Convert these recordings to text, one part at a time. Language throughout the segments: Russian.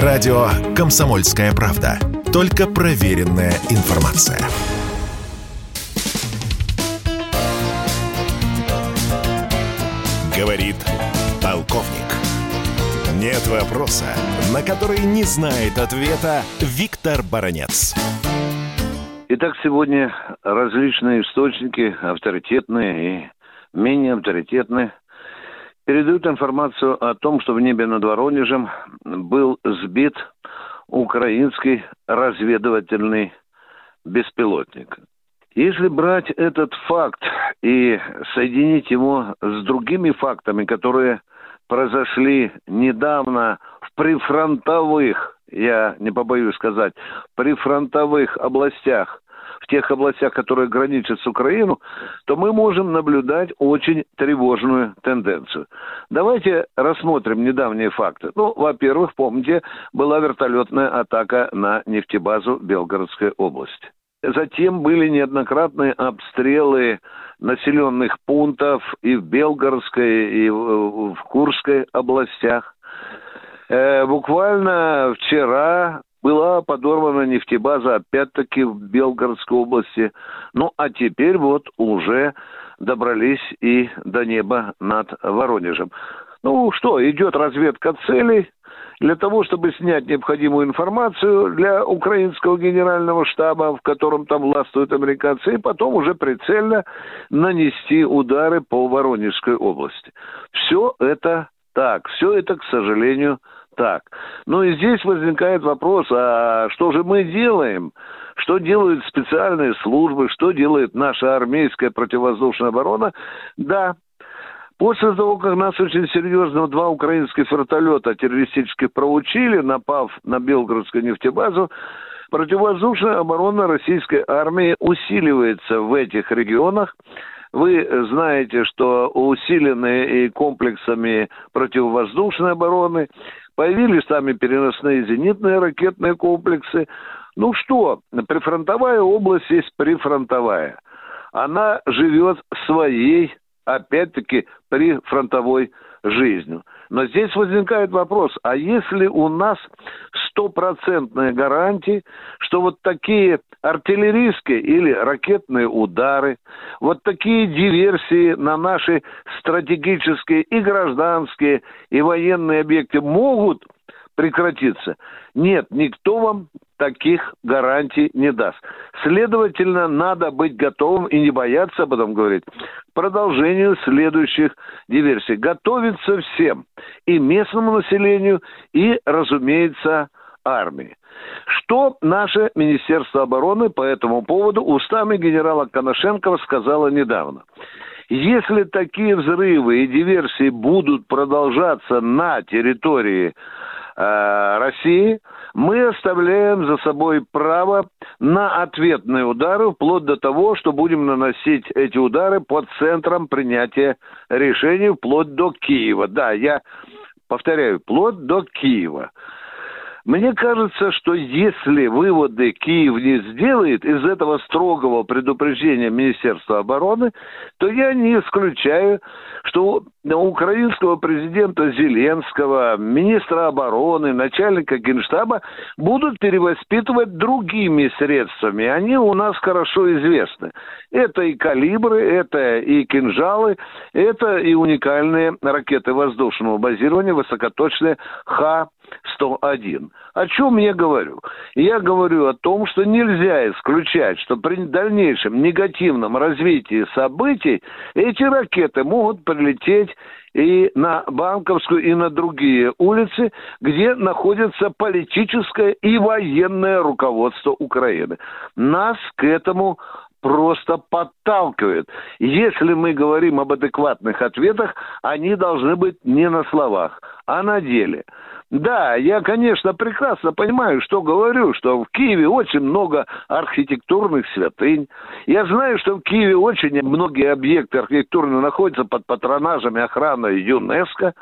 Радио «Комсомольская правда». Только проверенная информация. Говорит полковник. Нет вопроса, на который не знает ответа Виктор Баранец. Итак, сегодня различные источники, авторитетные и менее авторитетные, передают информацию о том, что в небе над Воронежем был сбит украинский разведывательный беспилотник. Если брать этот факт и соединить его с другими фактами, которые произошли недавно в прифронтовых, я не побоюсь сказать, прифронтовых областях в тех областях, которые граничат с Украиной, то мы можем наблюдать очень тревожную тенденцию. Давайте рассмотрим недавние факты. Ну, во-первых, помните, была вертолетная атака на нефтебазу Белгородской области. Затем были неоднократные обстрелы населенных пунктов и в Белгородской, и в Курской областях. Э, буквально вчера была подорвана нефтебаза, опять-таки, в Белгородской области. Ну, а теперь вот уже добрались и до неба над Воронежем. Ну что, идет разведка целей для того, чтобы снять необходимую информацию для украинского генерального штаба, в котором там властвуют американцы, и потом уже прицельно нанести удары по Воронежской области. Все это так, все это, к сожалению, так. Ну и здесь возникает вопрос, а что же мы делаем? Что делают специальные службы, что делает наша армейская противовоздушная оборона? Да, После того, как нас очень серьезно два украинских вертолета террористических проучили, напав на Белгородскую нефтебазу, противовоздушная оборона российской армии усиливается в этих регионах. Вы знаете, что усилены и комплексами противовоздушной обороны, Появились там и переносные зенитные ракетные комплексы. Ну что, прифронтовая область есть прифронтовая. Она живет своей, опять-таки, прифронтовой жизнью. Но здесь возникает вопрос, а если у нас стопроцентные гарантии, что вот такие артиллерийские или ракетные удары, вот такие диверсии на наши стратегические и гражданские, и военные объекты могут прекратиться. Нет, никто вам таких гарантий не даст. Следовательно, надо быть готовым и не бояться об этом говорить продолжению следующих диверсий. Готовиться всем, и местному населению, и, разумеется, армии. Что наше Министерство обороны по этому поводу устами генерала Коношенкова сказала недавно? Если такие взрывы и диверсии будут продолжаться на территории Э, России, мы оставляем за собой право на ответные удары, вплоть до того, что будем наносить эти удары под центром принятия решений, вплоть до Киева. Да, я повторяю, вплоть до Киева. Мне кажется, что если выводы Киев не сделает из этого строгого предупреждения Министерства обороны, то я не исключаю, что у украинского президента Зеленского, министра обороны, начальника генштаба будут перевоспитывать другими средствами. Они у нас хорошо известны. Это и калибры, это и кинжалы, это и уникальные ракеты воздушного базирования, высокоточные Х 101. О чем я говорю? Я говорю о том, что нельзя исключать, что при дальнейшем негативном развитии событий эти ракеты могут прилететь и на Банковскую, и на другие улицы, где находится политическое и военное руководство Украины. Нас к этому просто подталкивает. Если мы говорим об адекватных ответах, они должны быть не на словах, а на деле. Да, я, конечно, прекрасно понимаю, что говорю, что в Киеве очень много архитектурных святынь. Я знаю, что в Киеве очень многие объекты архитектурные находятся под патронажем охраны ЮНЕСКО,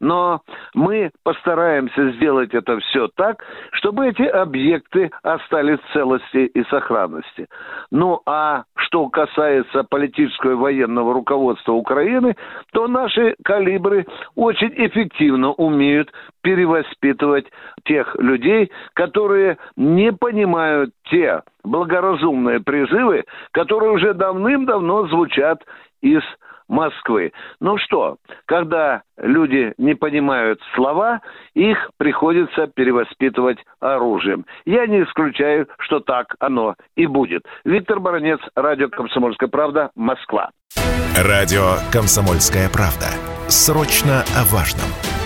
но мы постараемся сделать это все так, чтобы эти объекты остались в целости и сохранности. Ну, а что касается политического и военного руководства Украины, то наши калибры очень эффективно умеют перевоспитывать тех людей, которые не понимают те благоразумные призывы, которые уже давным-давно звучат из Москвы. Ну что, когда люди не понимают слова, их приходится перевоспитывать оружием. Я не исключаю, что так оно и будет. Виктор Баранец, Радио «Комсомольская правда», Москва. Радио «Комсомольская правда». Срочно о важном.